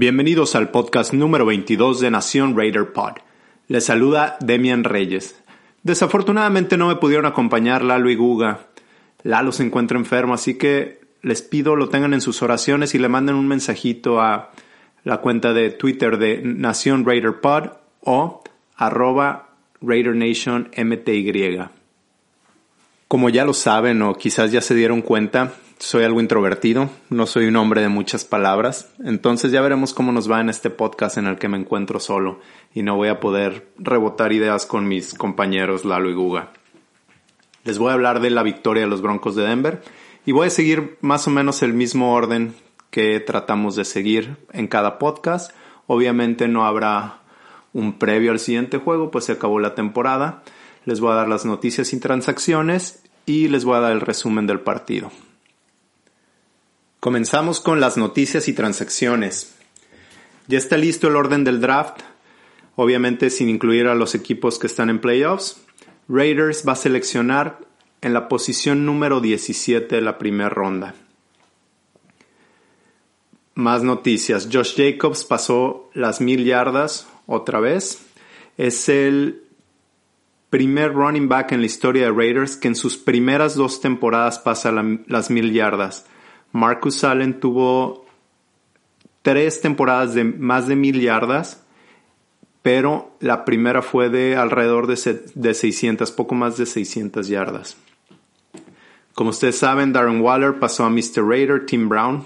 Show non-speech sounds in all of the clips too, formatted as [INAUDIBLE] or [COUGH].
Bienvenidos al podcast número 22 de Nación Raider Pod. Les saluda Demian Reyes. Desafortunadamente no me pudieron acompañar Lalo y Guga. Lalo se encuentra enfermo, así que les pido lo tengan en sus oraciones y le manden un mensajito a la cuenta de Twitter de Nación Raider Pod o arroba Raider Nation. Como ya lo saben o quizás ya se dieron cuenta, soy algo introvertido, no soy un hombre de muchas palabras, entonces ya veremos cómo nos va en este podcast en el que me encuentro solo y no voy a poder rebotar ideas con mis compañeros Lalo y Guga. Les voy a hablar de la victoria de los Broncos de Denver y voy a seguir más o menos el mismo orden que tratamos de seguir en cada podcast. Obviamente no habrá un previo al siguiente juego, pues se acabó la temporada. Les voy a dar las noticias y transacciones y les voy a dar el resumen del partido. Comenzamos con las noticias y transacciones. Ya está listo el orden del draft, obviamente sin incluir a los equipos que están en playoffs. Raiders va a seleccionar en la posición número 17 de la primera ronda. Más noticias. Josh Jacobs pasó las mil yardas otra vez. Es el primer running back en la historia de Raiders que en sus primeras dos temporadas pasa la- las mil yardas. Marcus Allen tuvo tres temporadas de más de mil yardas, pero la primera fue de alrededor de, de 600, poco más de 600 yardas. Como ustedes saben, Darren Waller pasó a Mr. Raider, Tim Brown,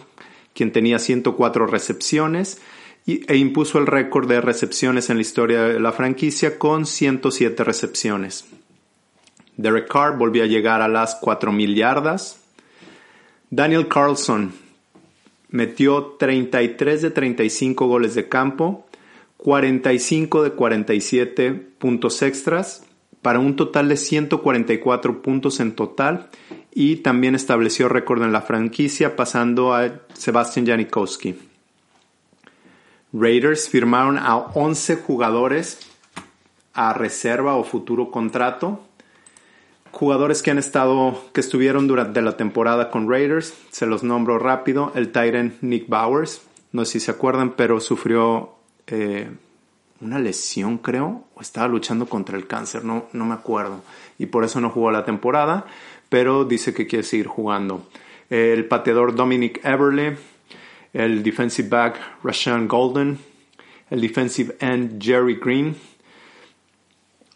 quien tenía 104 recepciones e impuso el récord de recepciones en la historia de la franquicia con 107 recepciones. Derek Carr volvió a llegar a las 4.000 yardas. Daniel Carlson metió 33 de 35 goles de campo, 45 de 47 puntos extras, para un total de 144 puntos en total y también estableció récord en la franquicia pasando a Sebastian Janikowski. Raiders firmaron a 11 jugadores a reserva o futuro contrato. Jugadores que han estado, que estuvieron durante la temporada con Raiders, se los nombro rápido. El Titan Nick Bowers, no sé si se acuerdan, pero sufrió eh, una lesión, creo, o estaba luchando contra el cáncer, no, no me acuerdo. Y por eso no jugó la temporada, pero dice que quiere seguir jugando. El pateador Dominic Everly, el defensive back Rashawn Golden, el defensive end Jerry Green,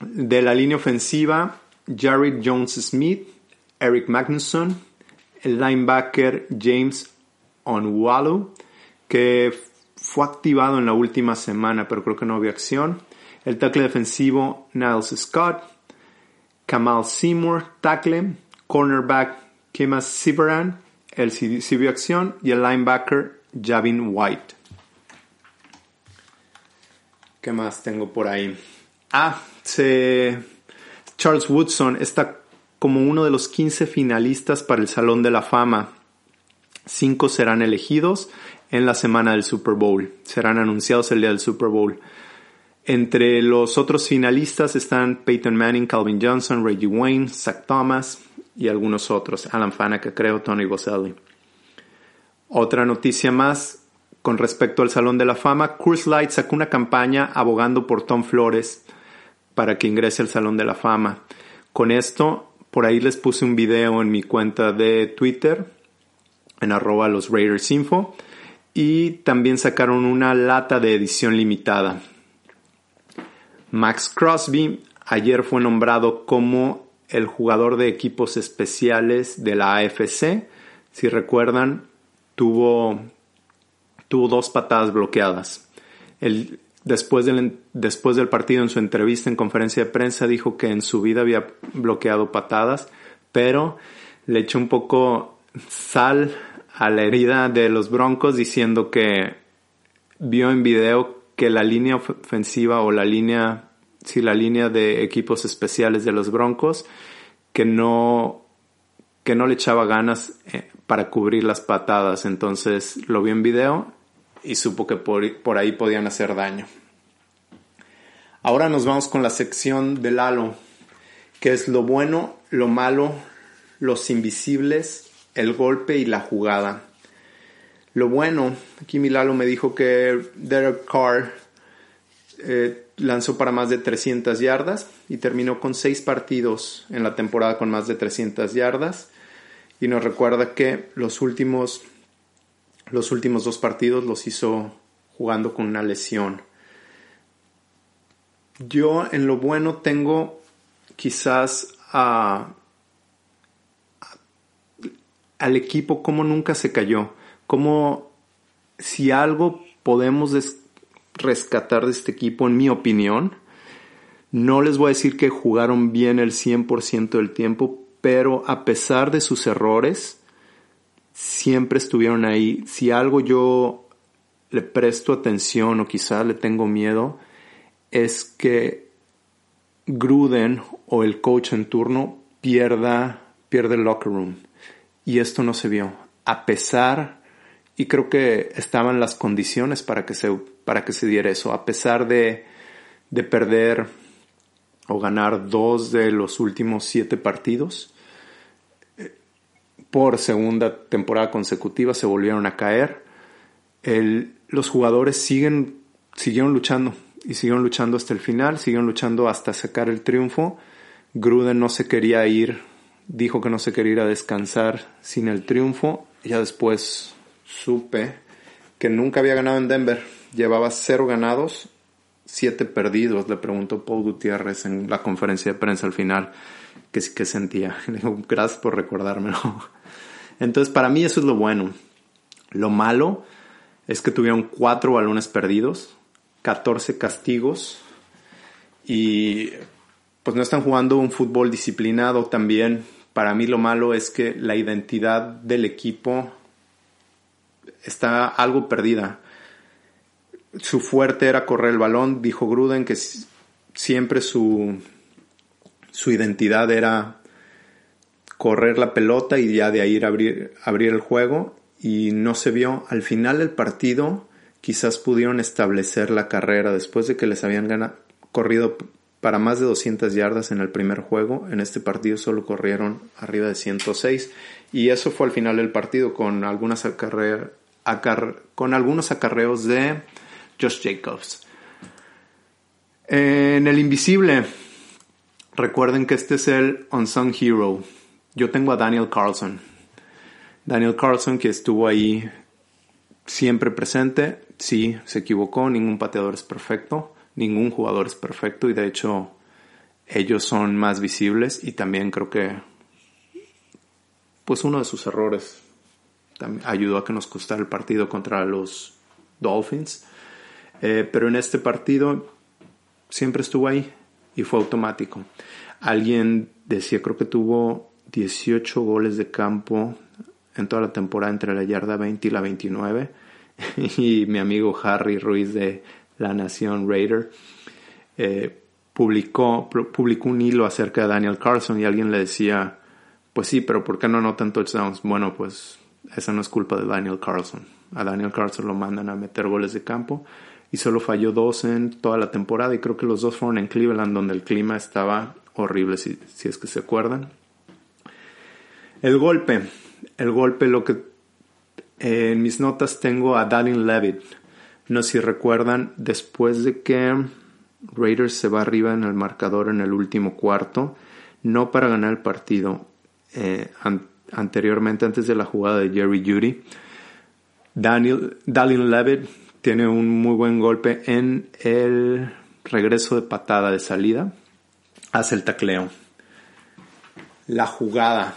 de la línea ofensiva Jared Jones Smith, Eric Magnusson, el linebacker James Onwalu, que fue activado en la última semana, pero creo que no había acción. El tackle defensivo Niles Scott, Kamal Seymour, tackle, cornerback Kemas Siveran, el vio acción, y el linebacker Javin White. ¿Qué más tengo por ahí? Ah, se... Charles Woodson está como uno de los 15 finalistas para el Salón de la Fama. Cinco serán elegidos en la semana del Super Bowl. Serán anunciados el día del Super Bowl. Entre los otros finalistas están Peyton Manning, Calvin Johnson, Reggie Wayne, Zach Thomas y algunos otros. Alan Faneca, creo, Tony Boselli. Otra noticia más con respecto al Salón de la Fama. Curse Light sacó una campaña abogando por Tom Flores para que ingrese al Salón de la Fama. Con esto, por ahí les puse un video en mi cuenta de Twitter, en arroba los Raiders Info, y también sacaron una lata de edición limitada. Max Crosby ayer fue nombrado como el jugador de equipos especiales de la AFC. Si recuerdan, tuvo, tuvo dos patadas bloqueadas. El, después, del, después del partido, en su entrevista en conferencia de prensa, dijo que en su vida había bloqueado patadas, pero le echó un poco sal a la herida de los Broncos diciendo que vio en video que la línea ofensiva o la línea, sí, la línea de equipos especiales de los Broncos, que no, que no le echaba ganas eh, para cubrir las patadas. Entonces lo vio en video y supo que por, por ahí podían hacer daño. Ahora nos vamos con la sección del halo, que es lo bueno, lo malo, los invisibles, el golpe y la jugada. Lo bueno, aquí Milalo me dijo que Derek Carr eh, lanzó para más de 300 yardas y terminó con 6 partidos en la temporada con más de 300 yardas. Y nos recuerda que los últimos, los últimos dos partidos los hizo jugando con una lesión. Yo en lo bueno tengo quizás a, al equipo como nunca se cayó, como si algo podemos rescatar de este equipo, en mi opinión, no les voy a decir que jugaron bien el 100% del tiempo, pero a pesar de sus errores, siempre estuvieron ahí. Si algo yo le presto atención o quizá le tengo miedo, es que Gruden o el coach en turno pierda, pierde el locker room. Y esto no se vio. A pesar, y creo que estaban las condiciones para que se, para que se diera eso, a pesar de, de perder o ganar dos de los últimos siete partidos, por segunda temporada consecutiva se volvieron a caer. Los jugadores siguen, siguieron luchando y siguieron luchando hasta el final, siguieron luchando hasta sacar el triunfo. Gruden no se quería ir, dijo que no se quería ir a descansar sin el triunfo. Ya después supe que nunca había ganado en Denver. Llevaba cero ganados, siete perdidos, le preguntó Paul Gutiérrez en la conferencia de prensa al final que sentía. [LAUGHS] Gracias por recordármelo. Entonces, para mí eso es lo bueno. Lo malo es que tuvieron cuatro balones perdidos, 14 castigos y pues no están jugando un fútbol disciplinado también. Para mí lo malo es que la identidad del equipo está algo perdida. Su fuerte era correr el balón, dijo Gruden que siempre su, su identidad era correr la pelota y ya de ahí abrir, abrir el juego y no se vio. Al final del partido quizás pudieron establecer la carrera después de que les habían ganado, corrido para más de 200 yardas en el primer juego. En este partido solo corrieron arriba de 106 y eso fue al final del partido con, algunas con algunos acarreos de Josh Jacobs. En el invisible, recuerden que este es el Unsung Hero. Yo tengo a Daniel Carlson. Daniel Carlson que estuvo ahí siempre presente, sí, se equivocó, ningún pateador es perfecto, ningún jugador es perfecto y de hecho ellos son más visibles y también creo que pues uno de sus errores ayudó a que nos costara el partido contra los Dolphins. Eh, pero en este partido siempre estuvo ahí y fue automático. Alguien decía, creo que tuvo 18 goles de campo en toda la temporada entre la yarda 20 y la 29 [LAUGHS] y mi amigo Harry Ruiz de La Nación Raider eh, publicó, publicó un hilo acerca de Daniel Carlson y alguien le decía, pues sí, pero ¿por qué no anotan touchdowns? Bueno, pues esa no es culpa de Daniel Carlson. A Daniel Carlson lo mandan a meter goles de campo y solo falló dos en toda la temporada y creo que los dos fueron en Cleveland donde el clima estaba horrible, si, si es que se acuerdan. El golpe, el golpe lo que en mis notas tengo a Dalin Levitt. No sé si recuerdan, después de que Raiders se va arriba en el marcador en el último cuarto, no para ganar el partido, eh, anteriormente, antes de la jugada de Jerry Judy, Daniel, Dalin Levitt tiene un muy buen golpe en el regreso de patada de salida, hace el tacleo. La jugada,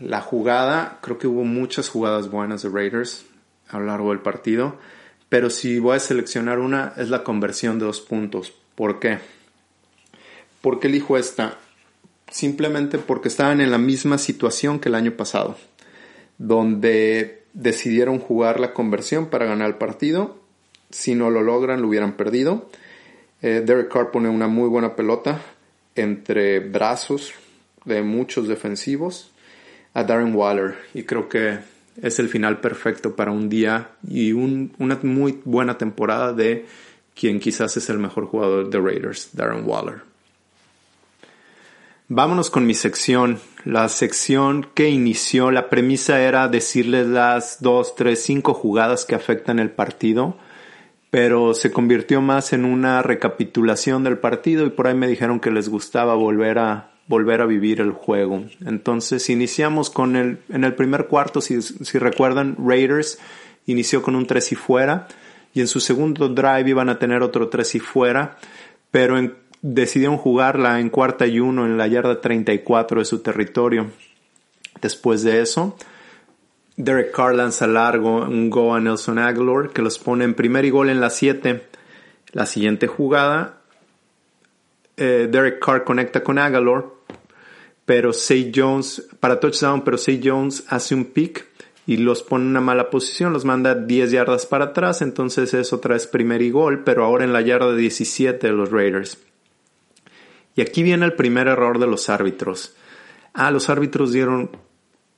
la jugada, creo que hubo muchas jugadas buenas de Raiders a lo largo del partido, pero si voy a seleccionar una es la conversión de dos puntos. ¿Por qué? ¿Por qué elijo esta? Simplemente porque estaban en la misma situación que el año pasado, donde decidieron jugar la conversión para ganar el partido. Si no lo logran, lo hubieran perdido. Eh, Derek Carr pone una muy buena pelota entre brazos de muchos defensivos a Darren Waller y creo que es el final perfecto para un día y una muy buena temporada de quien quizás es el mejor jugador de Raiders, Darren Waller. Vámonos con mi sección. La sección que inició, la premisa era decirles las dos, tres, cinco jugadas que afectan el partido, pero se convirtió más en una recapitulación del partido y por ahí me dijeron que les gustaba volver a volver a vivir el juego. Entonces iniciamos con el, en el primer cuarto, si, si recuerdan, Raiders inició con un 3 y fuera y en su segundo drive iban a tener otro 3 y fuera, pero decidieron jugarla en cuarta y uno en la yarda 34 de su territorio. Después de eso, Derek Carr lanza largo un go a Nelson Aguilar que los pone en primer gol en la 7. La siguiente jugada, eh, Derek Carr conecta con Aguilar, pero Say Jones, para touchdown, pero Say Jones hace un pick y los pone en una mala posición, los manda 10 yardas para atrás, entonces eso trae primer y gol, pero ahora en la yarda 17 de los Raiders. Y aquí viene el primer error de los árbitros. Ah, los árbitros dieron,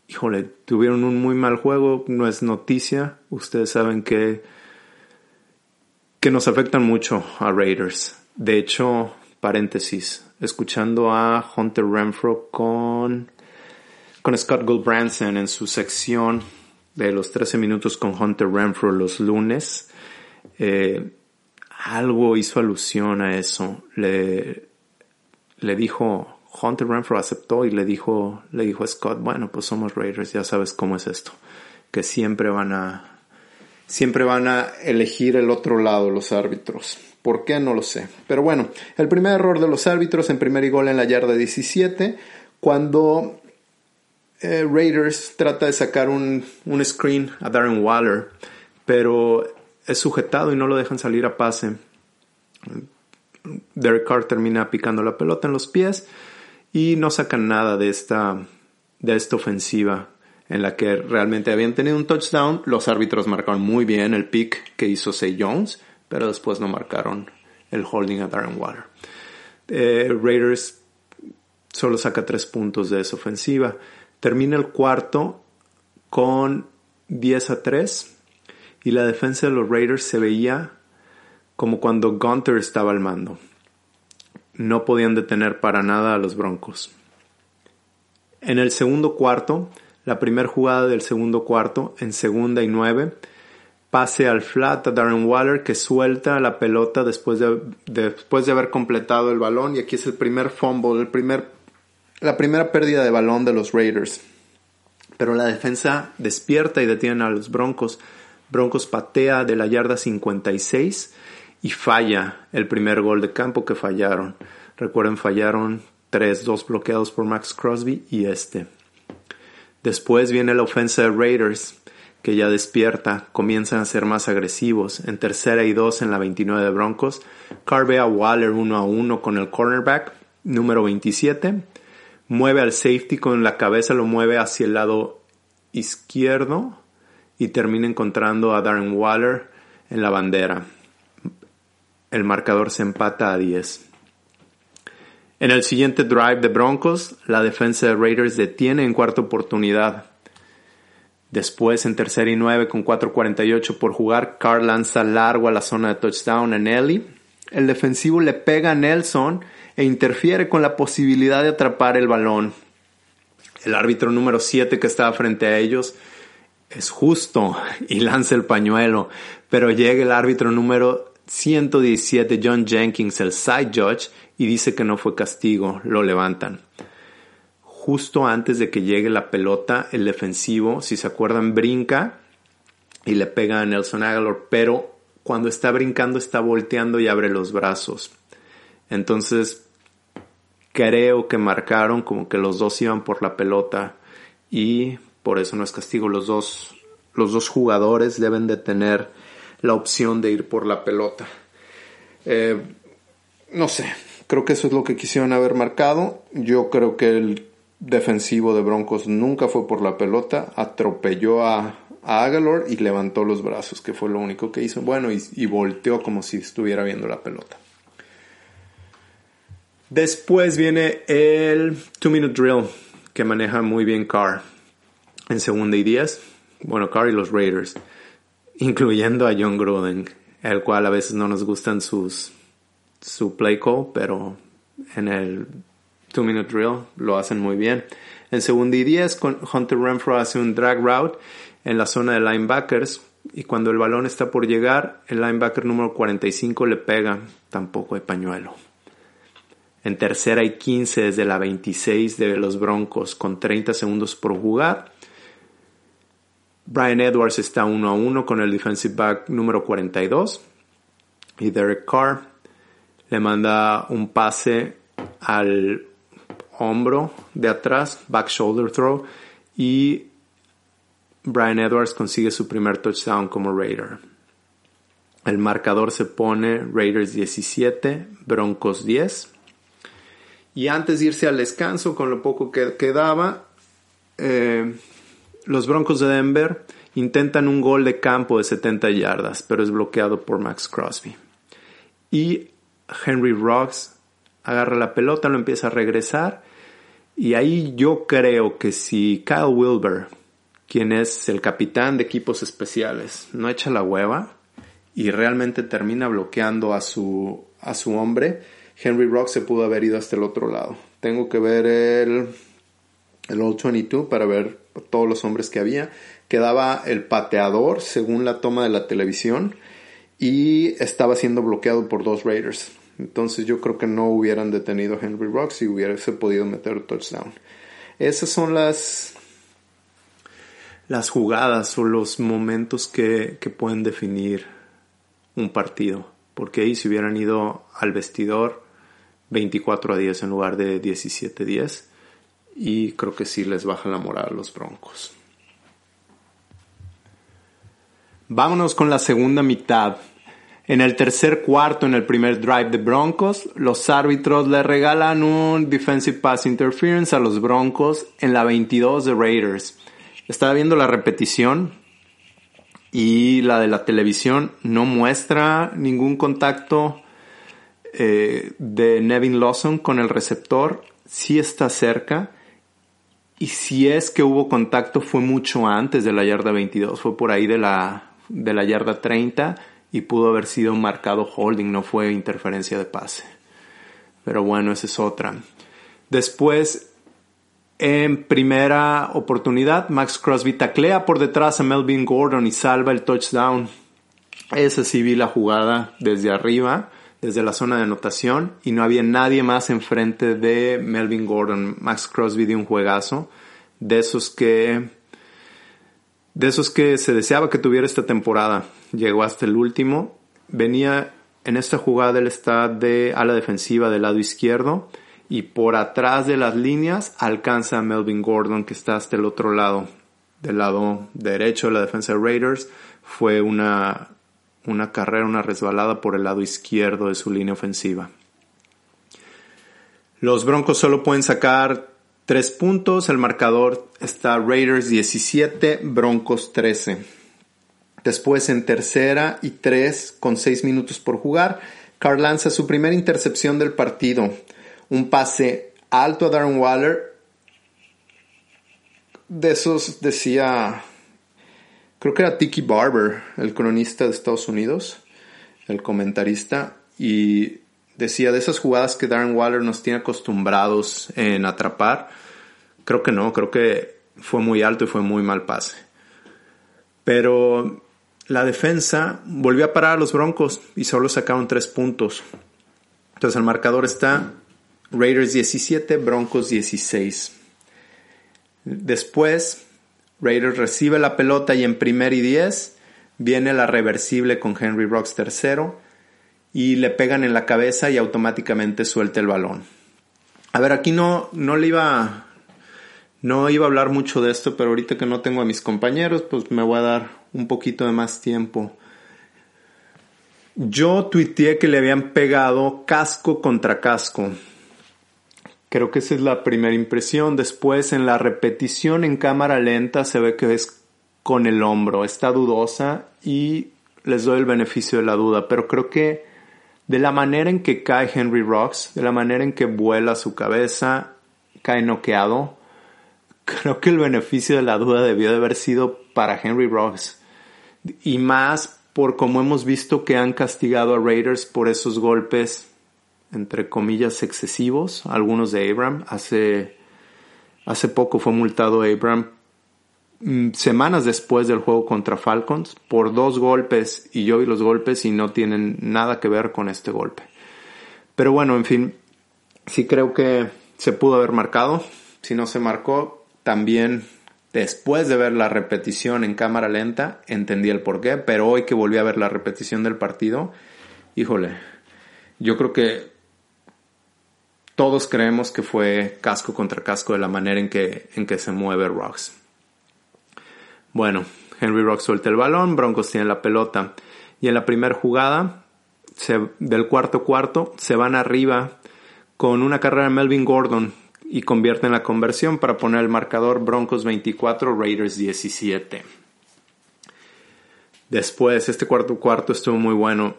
híjole, tuvieron un muy mal juego, no es noticia, ustedes saben que, que nos afectan mucho a Raiders. De hecho, paréntesis, escuchando a Hunter Renfro con, con Scott Goldbranson en su sección de los 13 minutos con Hunter Renfro los lunes, eh, algo hizo alusión a eso. Le, le dijo, Hunter Renfro aceptó y le dijo, le dijo a Scott, bueno, pues somos Raiders, ya sabes cómo es esto, que siempre van a, siempre van a elegir el otro lado los árbitros. ¿Por qué? No lo sé. Pero bueno, el primer error de los árbitros en primer gol en la yarda 17, cuando eh, Raiders trata de sacar un, un screen a Darren Waller, pero es sujetado y no lo dejan salir a pase. Derek Carr termina picando la pelota en los pies y no sacan nada de esta, de esta ofensiva en la que realmente habían tenido un touchdown. Los árbitros marcaron muy bien el pick que hizo Say Jones pero después no marcaron el holding a Darren Water. Eh, Raiders solo saca tres puntos de esa ofensiva. Termina el cuarto con 10 a 3 y la defensa de los Raiders se veía como cuando Gunter estaba al mando. No podían detener para nada a los Broncos. En el segundo cuarto, la primera jugada del segundo cuarto, en segunda y nueve, pase al flat a Darren Waller que suelta la pelota después de, después de haber completado el balón y aquí es el primer fumble, el primer, la primera pérdida de balón de los Raiders. Pero la defensa despierta y detiene a los Broncos. Broncos patea de la yarda 56 y falla el primer gol de campo que fallaron. Recuerden, fallaron tres, dos bloqueados por Max Crosby y este. Después viene la ofensa de Raiders que ya despierta, comienzan a ser más agresivos. En tercera y dos en la 29 de Broncos, Carr ve a Waller uno a uno con el cornerback, número 27. Mueve al safety con la cabeza, lo mueve hacia el lado izquierdo y termina encontrando a Darren Waller en la bandera. El marcador se empata a 10. En el siguiente drive de Broncos, la defensa de Raiders detiene en cuarta oportunidad Después, en tercera y nueve, con 4.48 por jugar, Carr lanza largo a la zona de touchdown a Nelly. El defensivo le pega a Nelson e interfiere con la posibilidad de atrapar el balón. El árbitro número 7 que estaba frente a ellos es justo y lanza el pañuelo, pero llega el árbitro número 117 John Jenkins, el side judge, y dice que no fue castigo, lo levantan justo antes de que llegue la pelota, el defensivo, si se acuerdan, brinca y le pega a Nelson Aguilar, pero cuando está brincando está volteando y abre los brazos. Entonces, creo que marcaron como que los dos iban por la pelota y por eso no es castigo. Los dos, los dos jugadores deben de tener la opción de ir por la pelota. Eh, no sé, creo que eso es lo que quisieron haber marcado. Yo creo que el defensivo de Broncos nunca fue por la pelota, atropelló a, a Agalor y levantó los brazos, que fue lo único que hizo. Bueno, y, y volteó como si estuviera viendo la pelota. Después viene el Two Minute Drill, que maneja muy bien Carr. En segunda y diez, bueno, Carr y los Raiders, incluyendo a John Gruden, el cual a veces no nos gustan sus su play call, pero en el two minute drill lo hacen muy bien. En segunda y 10, Hunter Renfro hace un drag route en la zona de linebackers y cuando el balón está por llegar, el linebacker número 45 le pega, tampoco de pañuelo. En tercera y 15 desde la 26 de los Broncos con 30 segundos por jugar. Brian Edwards está uno a uno con el defensive back número 42 y Derek Carr le manda un pase al hombro de atrás, back shoulder throw, y Brian Edwards consigue su primer touchdown como Raider. El marcador se pone Raiders 17, Broncos 10. Y antes de irse al descanso, con lo poco que quedaba, eh, los Broncos de Denver intentan un gol de campo de 70 yardas, pero es bloqueado por Max Crosby. Y Henry Rocks agarra la pelota, lo empieza a regresar. Y ahí yo creo que si Kyle Wilber, quien es el capitán de equipos especiales, no echa la hueva y realmente termina bloqueando a su, a su hombre, Henry Rocks se pudo haber ido hasta el otro lado. Tengo que ver el, el All 22 para ver todos los hombres que había. Quedaba el pateador según la toma de la televisión y estaba siendo bloqueado por dos Raiders. Entonces yo creo que no hubieran detenido a Henry Rocks y hubiese podido meter touchdown. Esas son las, las jugadas o los momentos que, que pueden definir un partido. Porque ahí si hubieran ido al vestidor 24 a 10 en lugar de 17 a 10 y creo que sí les baja la moral a los Broncos. Vámonos con la segunda mitad. En el tercer cuarto, en el primer drive de Broncos, los árbitros le regalan un defensive pass interference a los Broncos en la 22 de Raiders. Estaba viendo la repetición y la de la televisión no muestra ningún contacto eh, de Nevin Lawson con el receptor. Sí está cerca. Y si es que hubo contacto fue mucho antes de la yarda 22, fue por ahí de la, de la yarda 30 y pudo haber sido marcado holding, no fue interferencia de pase. Pero bueno, esa es otra. Después, en primera oportunidad, Max Crosby taclea por detrás a Melvin Gordon y salva el touchdown. Esa sí vi la jugada desde arriba, desde la zona de anotación, y no había nadie más enfrente de Melvin Gordon. Max Crosby dio un juegazo, de esos que de esos que se deseaba que tuviera esta temporada. Llegó hasta el último. Venía en esta jugada, él está de a la defensiva del lado izquierdo y por atrás de las líneas alcanza a Melvin Gordon que está hasta el otro lado, del lado derecho de la defensa de Raiders. Fue una, una carrera, una resbalada por el lado izquierdo de su línea ofensiva. Los Broncos solo pueden sacar Tres puntos, el marcador está Raiders 17, Broncos 13. Después en tercera y tres con seis minutos por jugar, Carr lanza su primera intercepción del partido. Un pase alto a Darren Waller. De esos decía, creo que era Tiki Barber, el cronista de Estados Unidos, el comentarista, y decía de esas jugadas que Darren Waller nos tiene acostumbrados en atrapar. Creo que no, creo que fue muy alto y fue muy mal pase. Pero la defensa volvió a parar a los Broncos y solo sacaron tres puntos. Entonces el marcador está Raiders 17, Broncos 16. Después, Raiders recibe la pelota y en primer y 10 viene la reversible con Henry Rocks tercero y le pegan en la cabeza y automáticamente suelta el balón. A ver, aquí no, no le iba No iba a hablar mucho de esto, pero ahorita que no tengo a mis compañeros, pues me voy a dar un poquito de más tiempo. Yo tuiteé que le habían pegado casco contra casco. Creo que esa es la primera impresión. Después, en la repetición en cámara lenta, se ve que es con el hombro. Está dudosa y les doy el beneficio de la duda. Pero creo que de la manera en que cae Henry Rocks, de la manera en que vuela su cabeza, cae noqueado, [LAUGHS] creo que el beneficio de la duda debió de haber sido para Henry Rocks. Y más por como hemos visto que han castigado a Raiders por esos golpes, entre comillas, excesivos, algunos de Abram. Hace, hace poco fue multado Abram semanas después del juego contra Falcons por dos golpes y yo vi los golpes y no tienen nada que ver con este golpe. Pero bueno, en fin, sí creo que se pudo haber marcado. Si no se marcó, también después de ver la repetición en cámara lenta, entendí el porqué, pero hoy que volví a ver la repetición del partido, híjole, yo creo que todos creemos que fue casco contra casco de la manera en que, en que se mueve Rocks. Bueno, Henry Rocks suelta el balón, Broncos tiene la pelota y en la primera jugada del cuarto cuarto se van arriba con una carrera de Melvin Gordon y convierten la conversión para poner el marcador Broncos 24, Raiders 17. Después, este cuarto cuarto estuvo muy bueno.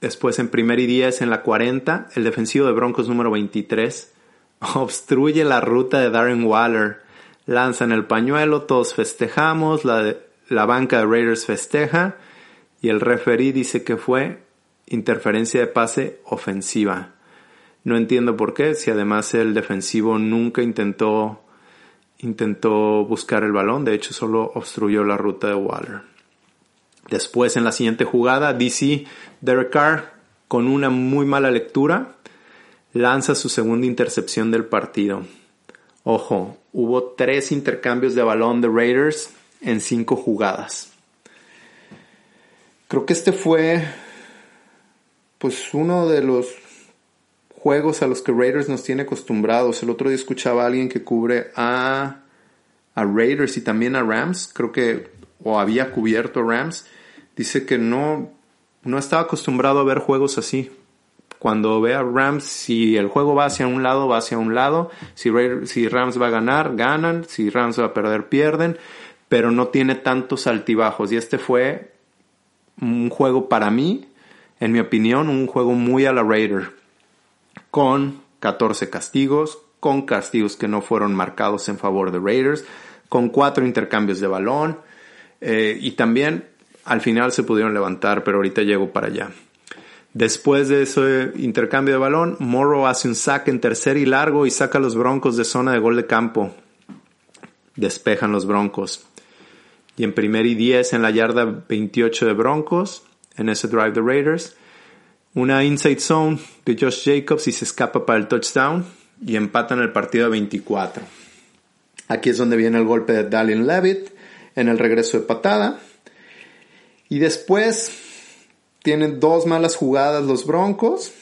Después, en primer y 10, en la 40, el defensivo de Broncos número 23 obstruye la ruta de Darren Waller. Lanzan el pañuelo, todos festejamos, la, la banca de Raiders festeja y el referee dice que fue interferencia de pase ofensiva. No entiendo por qué, si además el defensivo nunca intentó, intentó buscar el balón, de hecho solo obstruyó la ruta de Waller. Después en la siguiente jugada, DC Derek Carr, con una muy mala lectura, lanza su segunda intercepción del partido. Ojo, hubo tres intercambios de balón de Raiders en cinco jugadas. Creo que este fue pues uno de los juegos a los que Raiders nos tiene acostumbrados. El otro día escuchaba a alguien que cubre a, a Raiders y también a Rams, creo que, o había cubierto Rams, dice que no, no estaba acostumbrado a ver juegos así. Cuando ve a Rams, si el juego va hacia un lado, va hacia un lado. Si, si Rams va a ganar, ganan. Si Rams va a perder, pierden. Pero no tiene tantos altibajos. Y este fue un juego para mí, en mi opinión, un juego muy a la Raider con 14 castigos, con castigos que no fueron marcados en favor de Raiders, con cuatro intercambios de balón eh, y también al final se pudieron levantar, pero ahorita llego para allá. Después de ese intercambio de balón, Morrow hace un saque en tercer y largo y saca a los Broncos de zona de gol de campo. Despejan los Broncos. Y en primer y 10 en la yarda 28 de Broncos, en ese drive de Raiders, una inside zone de Josh Jacobs y se escapa para el touchdown y empatan el partido a 24. Aquí es donde viene el golpe de Dallin Levitt en el regreso de patada. Y después tienen dos malas jugadas los Broncos.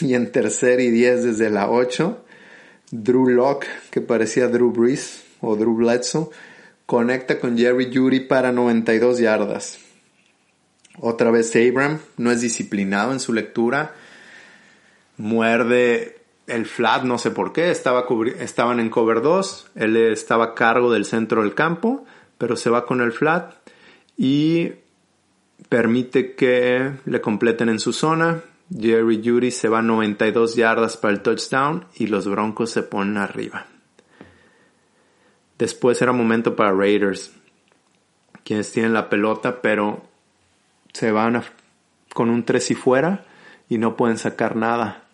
Y en tercer y 10 desde la 8, Drew Locke, que parecía Drew Brees o Drew Bledsoe, conecta con Jerry Judy para 92 yardas. Otra vez Abram no es disciplinado en su lectura. Muerde el flat, no sé por qué. Estaba estaban en cover 2. Él estaba a cargo del centro del campo, pero se va con el flat y permite que le completen en su zona. Jerry Judy se va 92 yardas para el touchdown y los Broncos se ponen arriba. Después era momento para Raiders, quienes tienen la pelota, pero se van con un 3 y fuera y no pueden sacar nada.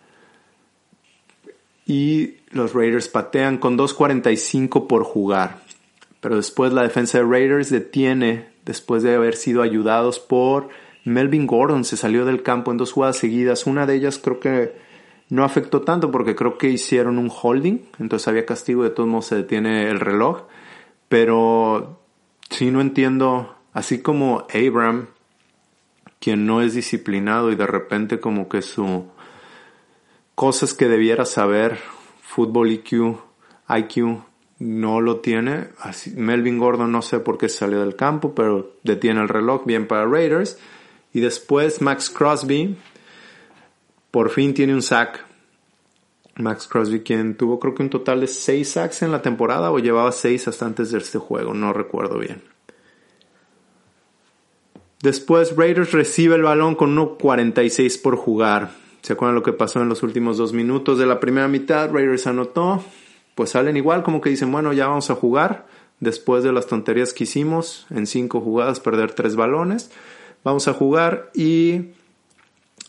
Y los Raiders patean con 2.45 por jugar. Pero después la defensa de Raiders detiene después de haber sido ayudados por Melvin Gordon. Se salió del campo en dos jugadas seguidas. Una de ellas creo que no afectó tanto porque creo que hicieron un holding. Entonces había castigo. De todos modos se detiene el reloj. Pero sí no entiendo. Así como Abram quien no es disciplinado y de repente como que su cosas que debiera saber, fútbol IQ, IQ, no lo tiene. Melvin Gordon no sé por qué salió del campo, pero detiene el reloj bien para Raiders. Y después Max Crosby por fin tiene un sack. Max Crosby, quien tuvo creo que un total de 6 sacks en la temporada o llevaba 6 hasta antes de este juego, no recuerdo bien. Después Raiders recibe el balón con 1.46 por jugar. ¿Se acuerdan lo que pasó en los últimos dos minutos de la primera mitad? Raiders anotó. Pues salen igual, como que dicen, bueno, ya vamos a jugar. Después de las tonterías que hicimos, en cinco jugadas perder tres balones. Vamos a jugar y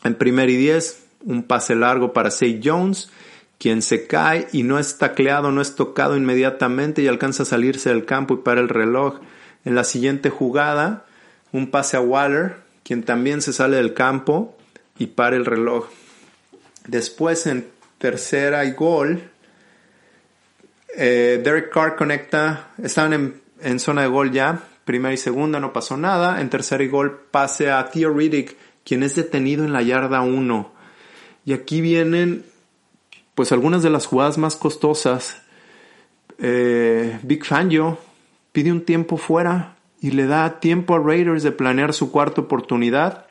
en primer y diez, un pase largo para Say Jones, quien se cae y no es tacleado, no es tocado inmediatamente y alcanza a salirse del campo y para el reloj. En la siguiente jugada, un pase a Waller, quien también se sale del campo y para el reloj. Después en tercera y gol, eh, Derek Carr conecta, estaban en, zona de gol ya, primera y segunda, no pasó nada. En tercera y gol pase a Theo Riddick, quien es detenido en la yarda 1. Y aquí vienen pues algunas de las jugadas más costosas. Eh, Big Fangio pide un tiempo fuera y le da tiempo a Raiders de planear su cuarta oportunidad.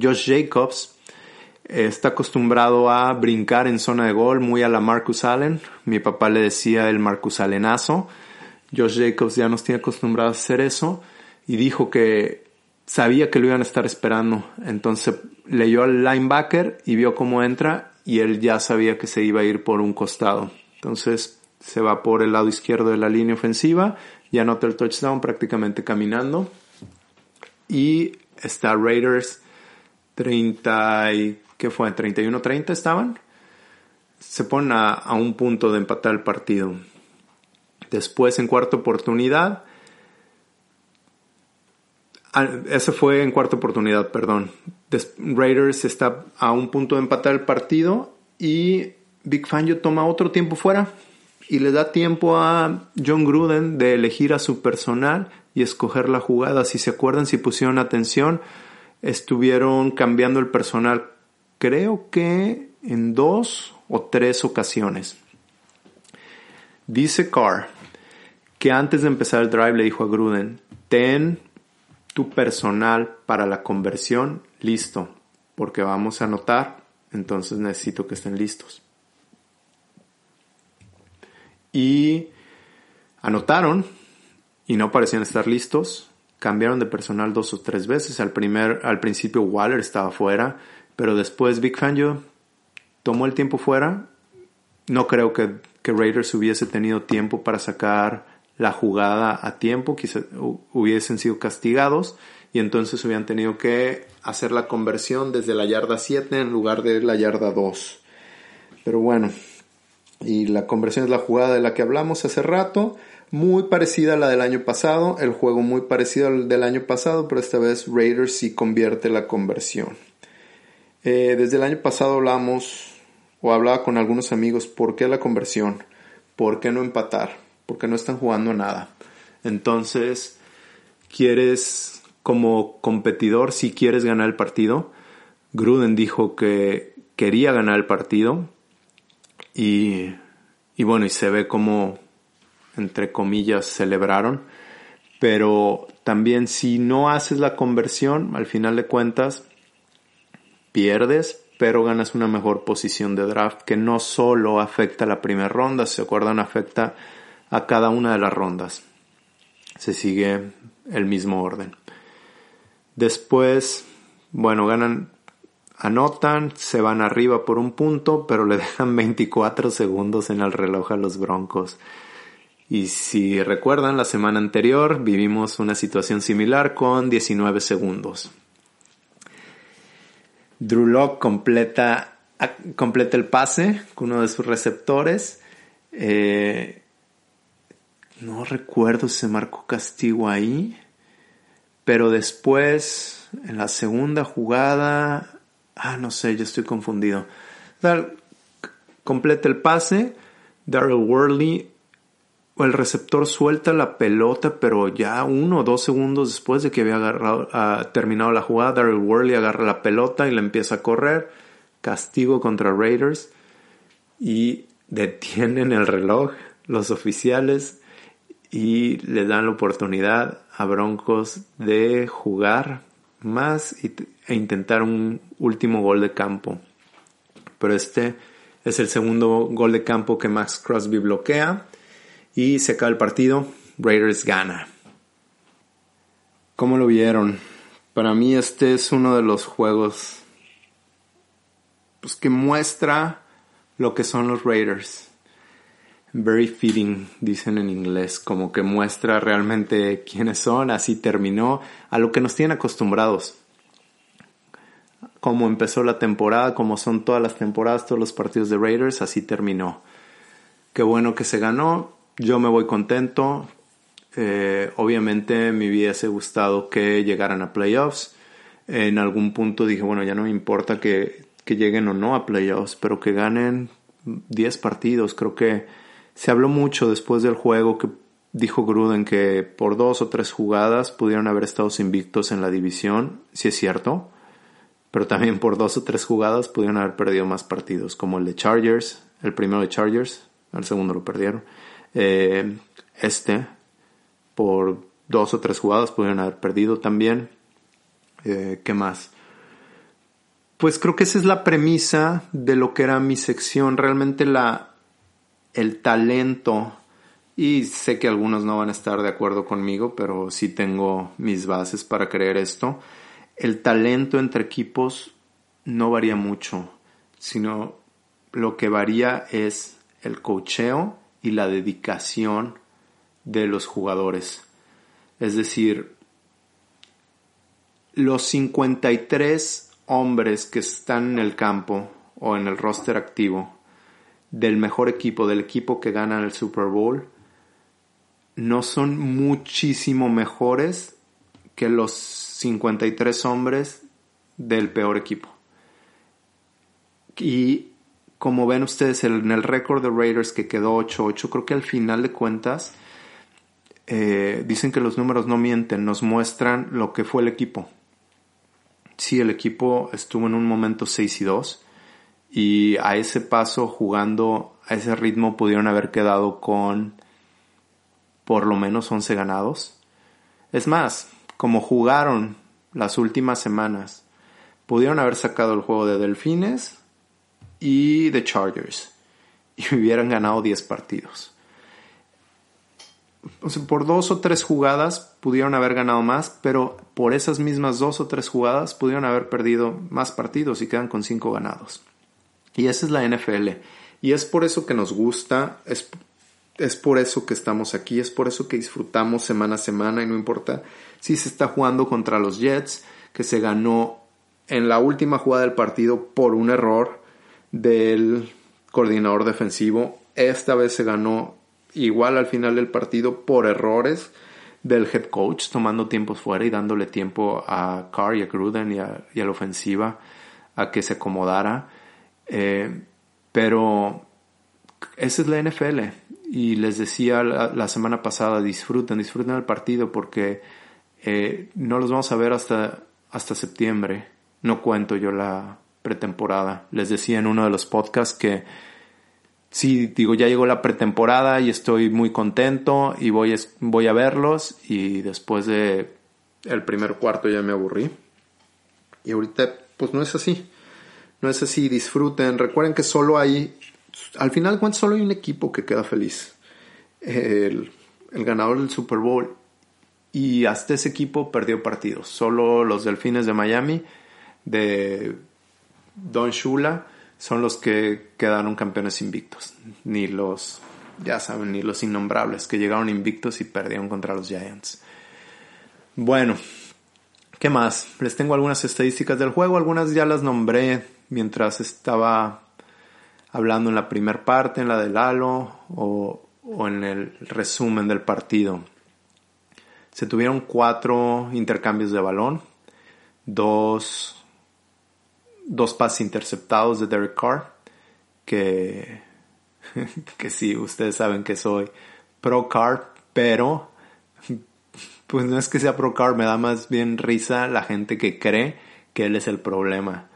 Josh Jacobs está acostumbrado a brincar en zona de gol, muy a la Marcus Allen. Mi papá le decía el Marcus Allenazo. Josh Jacobs ya nos tiene acostumbrados a hacer eso y dijo que sabía que lo iban a estar esperando. Entonces leyó al linebacker y vio cómo entra y él ya sabía que se iba a ir por un costado. Entonces se va por el lado izquierdo de la línea ofensiva y anota el touchdown prácticamente caminando. Y está Raiders 30 y, ¿qué fue? 31-30 estaban. Se ponen a, un punto de empatar el partido. Después en cuarta oportunidad. Ese fue en cuarta oportunidad, perdón. Raiders está a un punto de empatar el partido y Big Fangio toma otro tiempo fuera y le da tiempo a John Gruden de elegir a su personal y escoger la jugada. Si se acuerdan, si pusieron atención, estuvieron cambiando el personal, creo que en dos o tres ocasiones. Dice Carr que antes de empezar el drive le dijo a Gruden, ten tu personal para la conversión listo, porque vamos a anotar, entonces necesito que estén listos y anotaron y no parecían estar listos. Cambiaron de personal dos o tres veces. Al, primer, al principio Waller estaba fuera, pero después Big Fangio tomó el tiempo fuera. No creo que, que Raiders hubiese tenido tiempo para sacar la jugada a tiempo, quizá hubiesen sido castigados y entonces hubieran tenido que hacer la conversión desde la yarda 7 en lugar de la yarda 2. Pero bueno, y la conversión es la jugada de la que hablamos hace rato, muy parecida a la del año pasado, el juego muy parecido al del año pasado, pero esta vez Raiders sí convierte la conversión. Eh, desde el año pasado hablamos o hablaba con algunos amigos, ¿por qué la conversión? ¿Por qué no empatar? ¿Por qué no están jugando nada? Entonces, ¿quieres como competidor, si quieres ganar el partido? Gruden dijo que quería ganar el partido, y, y bueno, y se ve como, entre comillas, celebraron. Pero también si no haces la conversión, al final de cuentas, pierdes, pero ganas una mejor posición de draft que no solo afecta la primera ronda, se acuerdan, afecta a cada una de las rondas. Se sigue el mismo orden. Después, bueno, ganan Anotan, se van arriba por un punto, pero le [LAUGHS] dejan 24 segundos en el reloj a los Broncos. Y si recuerdan, la semana anterior vivimos una situación similar con 19 segundos. Drew Locke completa, completa el pase con uno de sus receptores. Eh, no recuerdo si se marcó castigo ahí, pero después, en la segunda jugada, Ah, no sé, yo estoy confundido. completa el pase. Daryl Worley, el receptor suelta la pelota, pero ya uno o dos segundos después de que había uh, terminado la jugada, Daryl Worley agarra la pelota y la empieza a correr. Castigo contra Raiders. Y detienen el reloj. los oficiales y le dan la oportunidad a Broncos de jugar más e intentar un último gol de campo. Pero este es el segundo gol de campo que Max Crosby bloquea y se acaba el partido. Raiders gana. ¿Cómo lo vieron? Para mí este es uno de los juegos pues, que muestra lo que son los Raiders. Very fitting, dicen en inglés, como que muestra realmente quiénes son, así terminó, a lo que nos tienen acostumbrados. Como empezó la temporada, como son todas las temporadas, todos los partidos de Raiders, así terminó. Qué bueno que se ganó, yo me voy contento. Eh, obviamente me hubiese gustado que llegaran a playoffs. En algún punto dije, bueno, ya no me importa que, que lleguen o no a playoffs, pero que ganen 10 partidos. Creo que se habló mucho después del juego que dijo Gruden que por dos o tres jugadas pudieron haber estado invictos en la división, si es cierto, pero también por dos o tres jugadas pudieron haber perdido más partidos, como el de Chargers, el primero de Chargers, el segundo lo perdieron. Eh, este, por dos o tres jugadas pudieron haber perdido también. Eh, ¿Qué más? Pues creo que esa es la premisa de lo que era mi sección. Realmente la, el talento, y sé que algunos no van a estar de acuerdo conmigo, pero sí tengo mis bases para creer esto. El talento entre equipos no varía mucho, sino lo que varía es el cocheo y la dedicación de los jugadores. Es decir, los 53 hombres que están en el campo o en el roster activo del mejor equipo, del equipo que gana el Super Bowl, no son muchísimo mejores que los 53 hombres del peor equipo. Y como ven ustedes en el récord de Raiders que quedó 8-8, creo que al final de cuentas eh, dicen que los números no mienten, nos muestran lo que fue el equipo. Sí, el equipo estuvo en un momento 6 y 2, y a ese paso jugando a ese ritmo pudieron haber quedado con por lo menos 11 ganados. Es más, como jugaron las últimas semanas, pudieron haber sacado el juego de Delfines y de Chargers [LAUGHS] y hubieran ganado 10 partidos. Por dos o tres jugadas pudieron haber ganado más, pero por esas mismas dos o tres jugadas pudieron haber perdido más partidos y quedan con 5 ganados. Y esa es la NFL. Y es por eso que nos gusta, es, es por eso que estamos aquí, es por eso que disfrutamos semana a semana y no importa si se está jugando contra los Jets, que se ganó en la última jugada del partido por un error del coordinador defensivo. Esta vez se ganó igual al final del partido por errores del head coach, tomando tiempos fuera y dándole tiempo a Carr y a Gruden y a, la ofensiva a que se acomodara. Eh, pero esa es la NFL. Y les decía la, semana pasada, disfruten, disfruten el partido porque eh, no los vamos a ver hasta, hasta septiembre. No cuento yo la pretemporada. Les decía en uno de los podcasts que sí, digo, ya llegó la pretemporada y estoy muy contento y voy, voy a verlos y después de el primer cuarto ya me aburrí. Y ahorita pues no es así. No es así, disfruten. Recuerden que solo hay, al final solo hay un equipo que queda feliz. El, el ganador del Super Bowl. Y hasta ese equipo perdió partidos. Solo los Delfines de Miami, de Don Shula, son los que quedaron campeones invictos. Ni los, ya saben, ni los innombrables que llegaron invictos y perdieron contra los Giants. Bueno, ¿qué más? Les tengo algunas estadísticas del juego, algunas ya las nombré mientras estaba hablando en la primera parte, en la del halo o, en el resumen del partido. Se tuvieron cuatro intercambios de balón, dos, dos pases interceptados de Derek Carr, que, [LAUGHS] que sí, ustedes saben que soy pro Carr, pero [LAUGHS] pues no es que sea pro Carr, me da más bien risa la gente que cree que él es el problema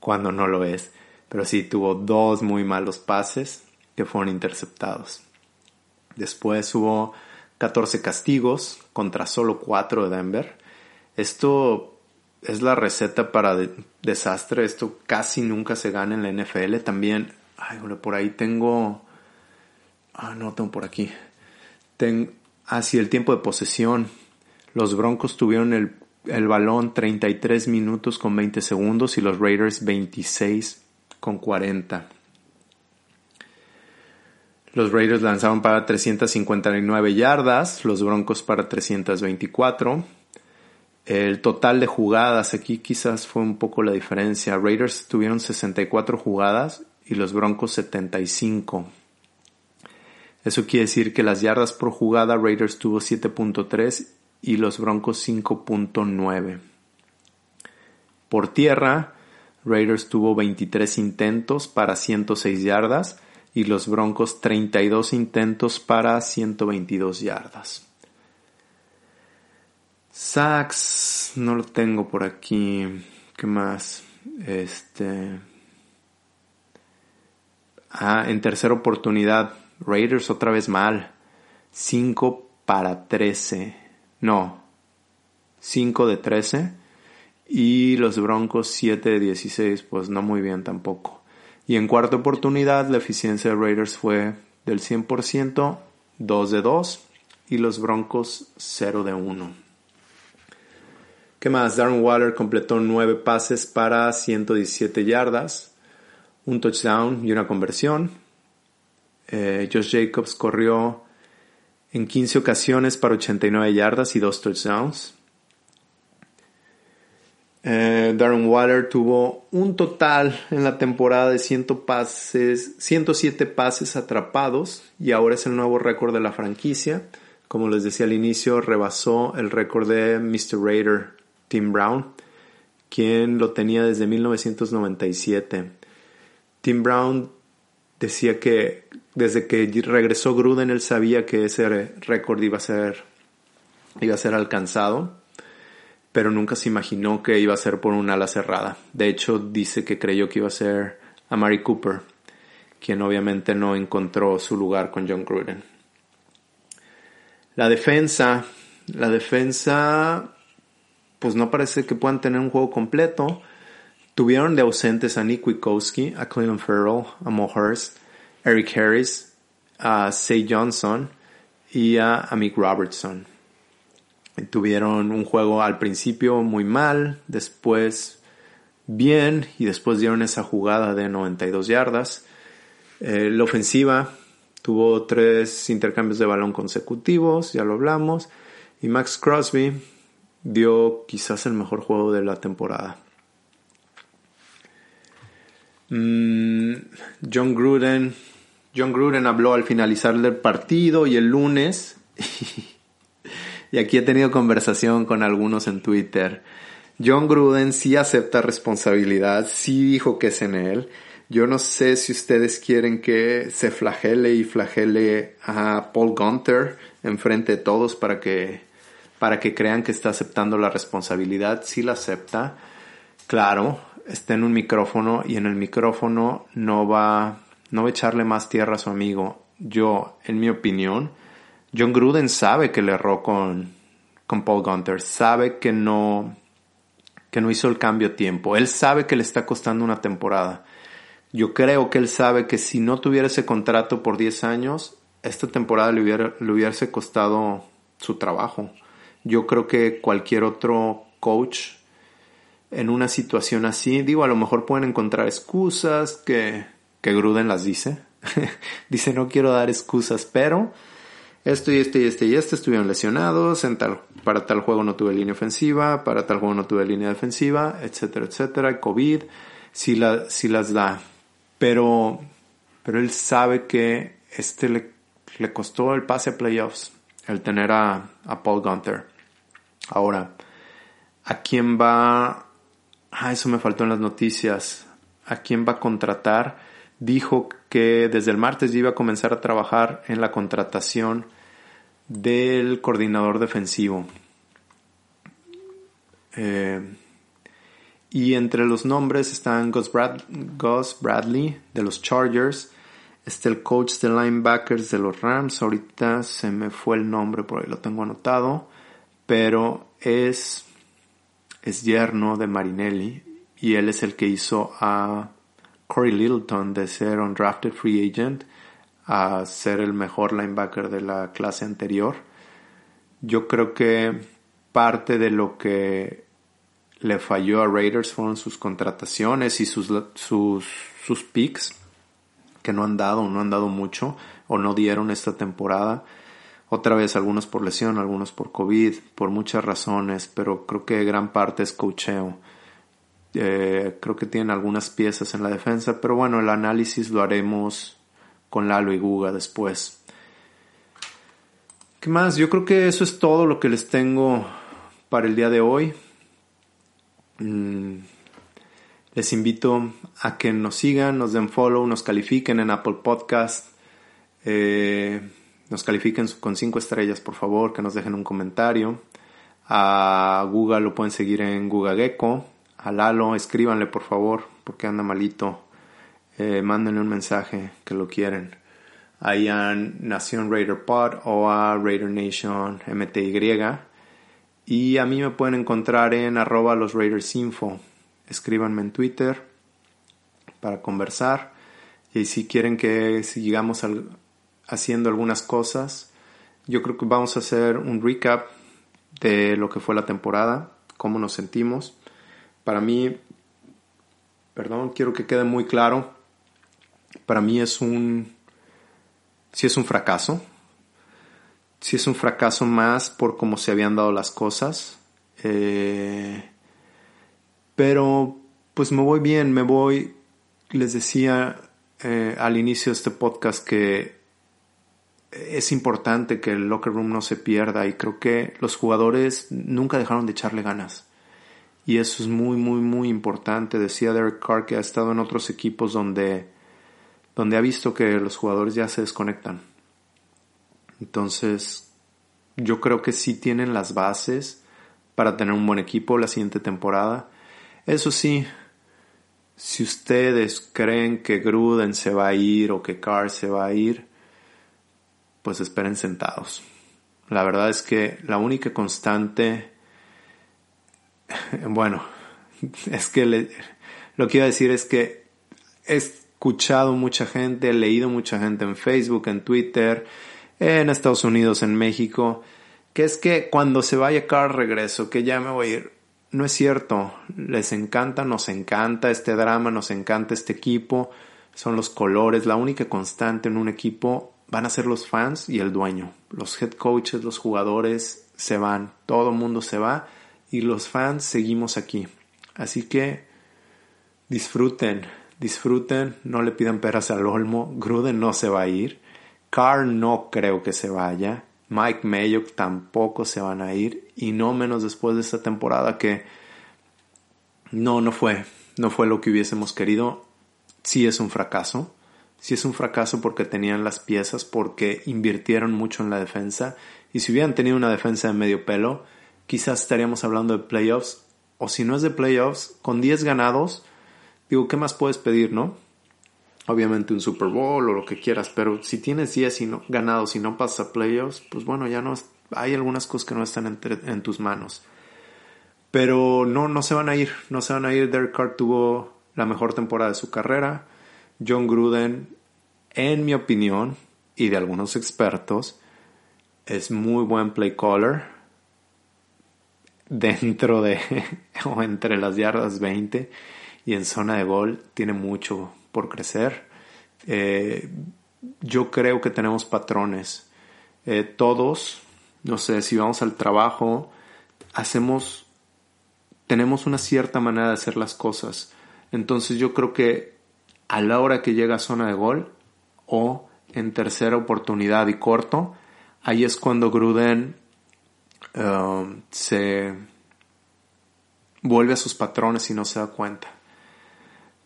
cuando no lo es. Pero sí tuvo dos muy malos pases que fueron interceptados. Después hubo 14 castigos contra solo 4 de Denver. Esto es la receta para de- desastre. Esto casi nunca se gana en la NFL. También, ay, por ahí tengo... Ah, no, tengo por aquí. Ten, hacia el tiempo de posesión. Los Broncos tuvieron el, el balón 33 minutos con 20 segundos y los Raiders 26 con 40. Los Raiders lanzaron para 359 yardas, los Broncos para 324. El total de jugadas aquí quizás fue un poco la diferencia. Raiders tuvieron 64 jugadas y los Broncos 75. Eso quiere decir que las yardas por jugada Raiders tuvo 7.3 y los Broncos 5.9. Por tierra, Raiders tuvo 23 intentos para 106 yardas y los Broncos 32 intentos para 122 yardas. Sacks, no lo tengo por aquí. ¿Qué más? Este. Ah, en tercera oportunidad, Raiders otra vez mal. 5 para 13. No. 5 de 13. Y los Broncos 7 de 16. Pues no muy bien tampoco. Y en cuarta oportunidad, la eficiencia de Raiders fue del 100%, 2 de 2. Y los Broncos 0 de 1. ¿Qué más? Darren Waller completó 9 pases para 117 yardas, un touchdown y una conversión. Eh, Josh Jacobs corrió en 15 ocasiones para 89 yardas y 2 touchdowns. Eh, Darren Waller tuvo un total en la temporada de 100 pases, 107 pases atrapados y ahora es el nuevo récord de la franquicia. Como les decía al inicio, rebasó el récord de Mr. Raider Tim Brown, quien lo tenía desde 1997. Tim Brown decía que desde que regresó Gruden él sabía que ese récord iba a ser iba a ser alcanzado, pero nunca se imaginó que iba a ser por un ala cerrada. De hecho, dice que creyó que iba a ser a Mari Cooper, quien obviamente no encontró su lugar con John Gruden. La defensa, la defensa pues no parece que puedan tener un juego completo. Tuvieron de ausentes a Nick Wikowski, a Cleveland Farrell, a Mo Hurst, Eric Harris, a Say Johnson y a, a Mick Robertson. Tuvieron un juego al principio muy mal, después bien y después dieron esa jugada de 92 yardas. Eh, la ofensiva tuvo tres intercambios de balón consecutivos, ya lo hablamos. Y Max Crosby dio quizás el mejor juego de la temporada. Mm, John Gruden. John Gruden habló al finalizar del partido y el lunes. [LAUGHS] y aquí he tenido conversación con algunos en Twitter. John Gruden sí acepta responsabilidad, sí dijo que es en él. Yo no sé si ustedes quieren que se flagele y flagele a Paul Gunter enfrente de todos para que para que crean que está aceptando la responsabilidad. Sí la acepta. Claro, está en un micrófono y en el micrófono no va, no a echarle más tierra a su amigo. Yo, en mi opinión, John Gruden sabe que le erró con, con Paul Gunter. Sabe que no, que no hizo el cambio tiempo. Él sabe que le está costando una temporada. Yo creo que él sabe que si no tuviera ese contrato por 10 años, esta temporada le, hubiera, le hubiese costado su trabajo. Yo creo que cualquier otro coach en una situación así, digo, a lo mejor pueden encontrar excusas que, que Gruden las dice. [LAUGHS] dice, no quiero dar excusas, pero esto y este y este y este estuvieron lesionados, en tal, para tal juego no tuve línea ofensiva, para tal juego no tuve línea defensiva, etcétera, etcétera, COVID, sí, la, sí las da. Pero, pero él sabe que este le, le costó el pase a playoffs, el tener a, a Paul Gunter. Ahora, ¿a quién va? Ah, eso me faltó en las noticias. ¿A quién va a contratar? Dijo que desde el martes iba a comenzar a trabajar en la contratación del coordinador defensivo. Eh, y entre los nombres están Gus, Brad, Gus, Bradley de los Chargers, Este el coach de linebackers de los Rams. Ahorita se me fue el nombre, por ahí lo tengo anotado. Pero es, es yerno de Marinelli. Y él es el que hizo a Corey Littleton de ser undrafted free agent a ser el mejor linebacker de la clase anterior. Yo creo que parte de lo que le falló a Raiders fueron sus contrataciones y sus, sus, sus picks que no han dado, no han dado mucho o no dieron esta temporada. Otra vez, algunos por lesión, algunos por COVID, por muchas razones, pero creo que gran parte es cocheo. Eh, creo que tienen algunas piezas en la defensa, pero bueno, el análisis lo haremos con Lalo y Guga después. ¿Qué más? Yo creo que eso es todo lo que les tengo para el día de hoy. Mm, les invito a que nos sigan, nos den follow, nos califiquen en Apple Podcast. Eh, nos califiquen con 5 estrellas, por favor, que nos dejen un comentario. A Google lo pueden seguir en Google Gecko. A Lalo, escríbanle, por favor, porque anda malito. Eh, mándenle un mensaje que lo quieren. Ahí a Nación Raider Pod o a Raider Nation MTY. Y a mí me pueden encontrar en arroba los Raiders Info. Escríbanme en Twitter para conversar. Y si quieren que sigamos haciendo algunas cosas, yo creo que vamos a hacer un recap de lo que fue la temporada, cómo nos sentimos. Para mí, perdón, quiero que quede muy claro, para mí es un, si es un fracaso, si es un fracaso más por cómo se habían dado las cosas. Eh, pero pues me voy bien, me voy, les decía eh, al inicio de este podcast que es importante que el locker room no se pierda y creo que los jugadores nunca dejaron de echarle ganas. Y eso es muy, muy, muy importante. Decía Derek Carr que ha estado en otros equipos donde, donde ha visto que los jugadores ya se desconectan entonces, yo creo que sí tienen las bases para tener un buen equipo la siguiente temporada. Eso sí, si ustedes creen que Gruden se va a ir o que Carr se va a ir, pues esperen sentados. La verdad es que la única constante, [LAUGHS] bueno, [LAUGHS] es que lo que iba a decir es que he escuchado mucha gente, he leído mucha gente en Facebook, en Twitter, en Estados Unidos, en México, que es que cuando se vaya Carr regreso, que ya me voy a ir. No es cierto, les encanta, nos encanta este drama, nos encanta este equipo, son los colores, la única constante en un equipo van a ser los fans y el dueño. Los head coaches, los jugadores se van, todo el mundo se va y los fans seguimos aquí. Así que disfruten, disfruten, no le pidan peras al olmo, Gruden no se va a ir. Carr no creo que se vaya. Mike Mayock tampoco se van a ir. Y no menos después de esta temporada que no, no fue. No fue lo que hubiésemos querido. Sí es un fracaso. Sí es un fracaso porque tenían las piezas, porque invirtieron mucho en la defensa. Y si hubieran tenido una defensa de medio pelo, quizás estaríamos hablando de playoffs. O si no es de playoffs, con 10 ganados, digo, ¿qué más puedes pedir, no? obviamente un Super Bowl o lo que quieras, pero si tienes 10 y no, ganados y no pasas a playoffs, pues bueno, ya no hay algunas cosas que no están en tus manos. Pero no, no se van a ir, no se van a ir. Derek Carr tuvo la mejor temporada de su carrera. John Gruden, en mi opinión, y de algunos expertos, es muy buen play caller. Dentro de [LAUGHS] o entre las yardas 20 y en zona de gol tiene mucho, por crecer. Eh, yo creo que tenemos patrones. Eh, todos, no sé, si vamos al trabajo, hacemos, tenemos una cierta manera de hacer las cosas. Entonces yo creo que a la hora que llega a zona de gol o en tercera oportunidad y corto, ahí es cuando Gruden um, se vuelve a sus patrones y no se da cuenta.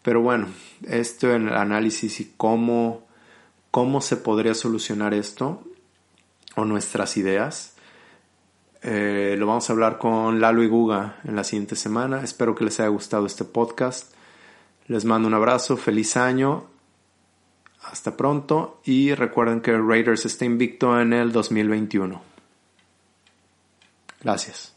Pero bueno, esto en el análisis y cómo, cómo se podría solucionar esto o nuestras ideas. Eh, lo vamos a hablar con Lalo y Guga en la siguiente semana. Espero que les haya gustado este podcast. Les mando un abrazo, feliz año. Hasta pronto y recuerden que Raiders está invicto en el 2021. Gracias.